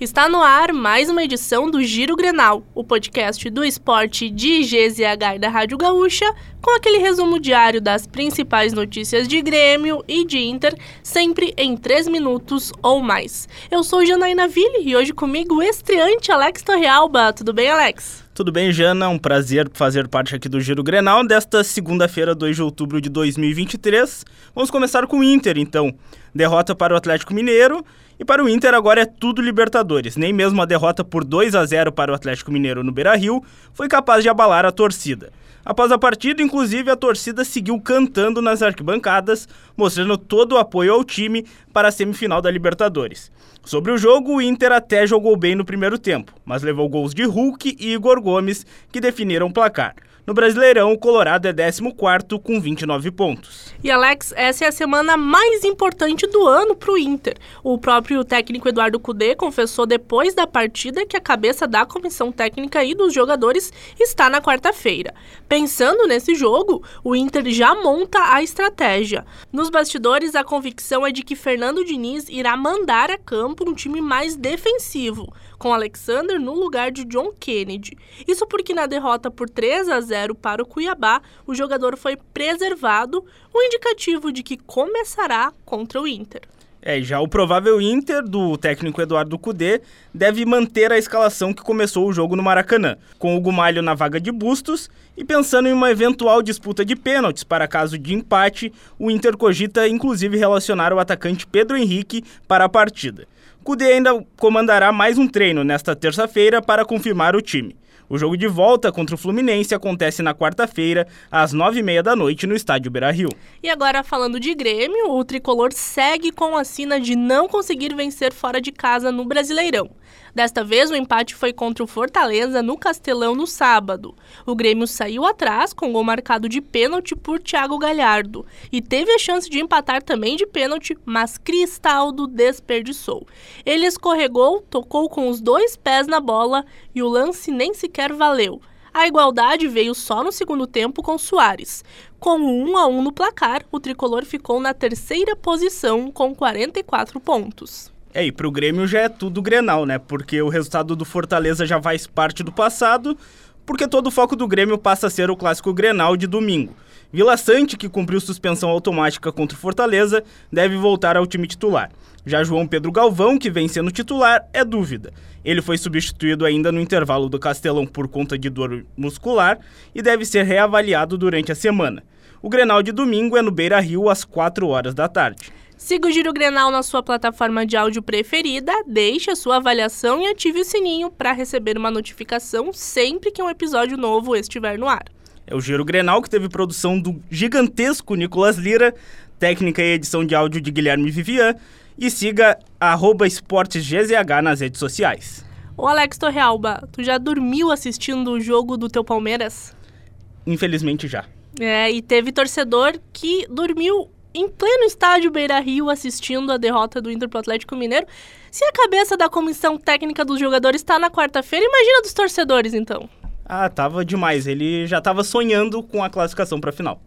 Está no ar mais uma edição do Giro Grenal, o podcast do esporte de GZH e da Rádio Gaúcha, com aquele resumo diário das principais notícias de Grêmio e de Inter, sempre em 3 minutos ou mais. Eu sou Janaína Ville e hoje comigo o estreante Alex Torrealba. Tudo bem, Alex? Tudo bem, Jana? Um prazer fazer parte aqui do Giro Grenal desta segunda-feira, 2 de outubro de 2023. Vamos começar com o Inter, então. Derrota para o Atlético Mineiro e para o Inter agora é tudo Libertadores. Nem mesmo a derrota por 2 a 0 para o Atlético Mineiro no Beira-Rio foi capaz de abalar a torcida. Após a partida, inclusive, a torcida seguiu cantando nas arquibancadas, mostrando todo o apoio ao time para a semifinal da Libertadores. Sobre o jogo, o Inter até jogou bem no primeiro tempo, mas levou gols de Hulk e Igor Gomes que definiram o placar. No Brasileirão, o Colorado é 14 com 29 pontos. E Alex, essa é a semana mais importante do ano para o Inter. O próprio técnico Eduardo Cudê confessou depois da partida que a cabeça da comissão técnica e dos jogadores está na quarta-feira. Pensando nesse jogo, o Inter já monta a estratégia. Nos bastidores, a convicção é de que Fernando Diniz irá mandar a campo um time mais defensivo com Alexander no lugar de John Kennedy. Isso porque na derrota por 3 a 0 para o Cuiabá, o jogador foi preservado, um indicativo de que começará contra o Inter. É, já o provável Inter do técnico Eduardo Cudê deve manter a escalação que começou o jogo no Maracanã, com o Gumalho na vaga de Bustos e pensando em uma eventual disputa de pênaltis para caso de empate, o Inter cogita inclusive relacionar o atacante Pedro Henrique para a partida. Cudê ainda comandará mais um treino nesta terça-feira para confirmar o time. O jogo de volta contra o Fluminense acontece na quarta-feira, às nove e meia da noite, no estádio Beira-Rio. E agora, falando de Grêmio, o tricolor segue com a sina de não conseguir vencer fora de casa no Brasileirão. Desta vez, o empate foi contra o Fortaleza no Castelão no sábado. O Grêmio saiu atrás com gol marcado de pênalti por Thiago Galhardo e teve a chance de empatar também de pênalti, mas Cristaldo desperdiçou. Ele escorregou, tocou com os dois pés na bola e o lance nem sequer valeu. A igualdade veio só no segundo tempo com Soares. Com um 1 a 1 no placar, o tricolor ficou na terceira posição com 44 pontos. É, e pro Grêmio já é tudo Grenal, né? Porque o resultado do Fortaleza já faz parte do passado, porque todo o foco do Grêmio passa a ser o clássico Grenal de domingo. Vila Sante, que cumpriu suspensão automática contra o Fortaleza, deve voltar ao time titular. Já João Pedro Galvão, que vem sendo titular, é dúvida. Ele foi substituído ainda no intervalo do Castelão por conta de dor muscular e deve ser reavaliado durante a semana. O Grenal de domingo é no Beira Rio às 4 horas da tarde. Siga o Giro Grenal na sua plataforma de áudio preferida, deixe a sua avaliação e ative o sininho para receber uma notificação sempre que um episódio novo estiver no ar. É o Giro Grenal que teve produção do gigantesco Nicolas Lira, técnica e edição de áudio de Guilherme Vivian e siga esportesgzh nas redes sociais. Ô Alex Torrealba, tu já dormiu assistindo o jogo do teu Palmeiras? Infelizmente já. É, e teve torcedor que dormiu em pleno estádio Beira Rio assistindo a derrota do Inter pro Atlético Mineiro. Se a cabeça da comissão técnica dos jogadores está na quarta-feira, imagina dos torcedores então. Ah, tava demais. Ele já tava sonhando com a classificação para final.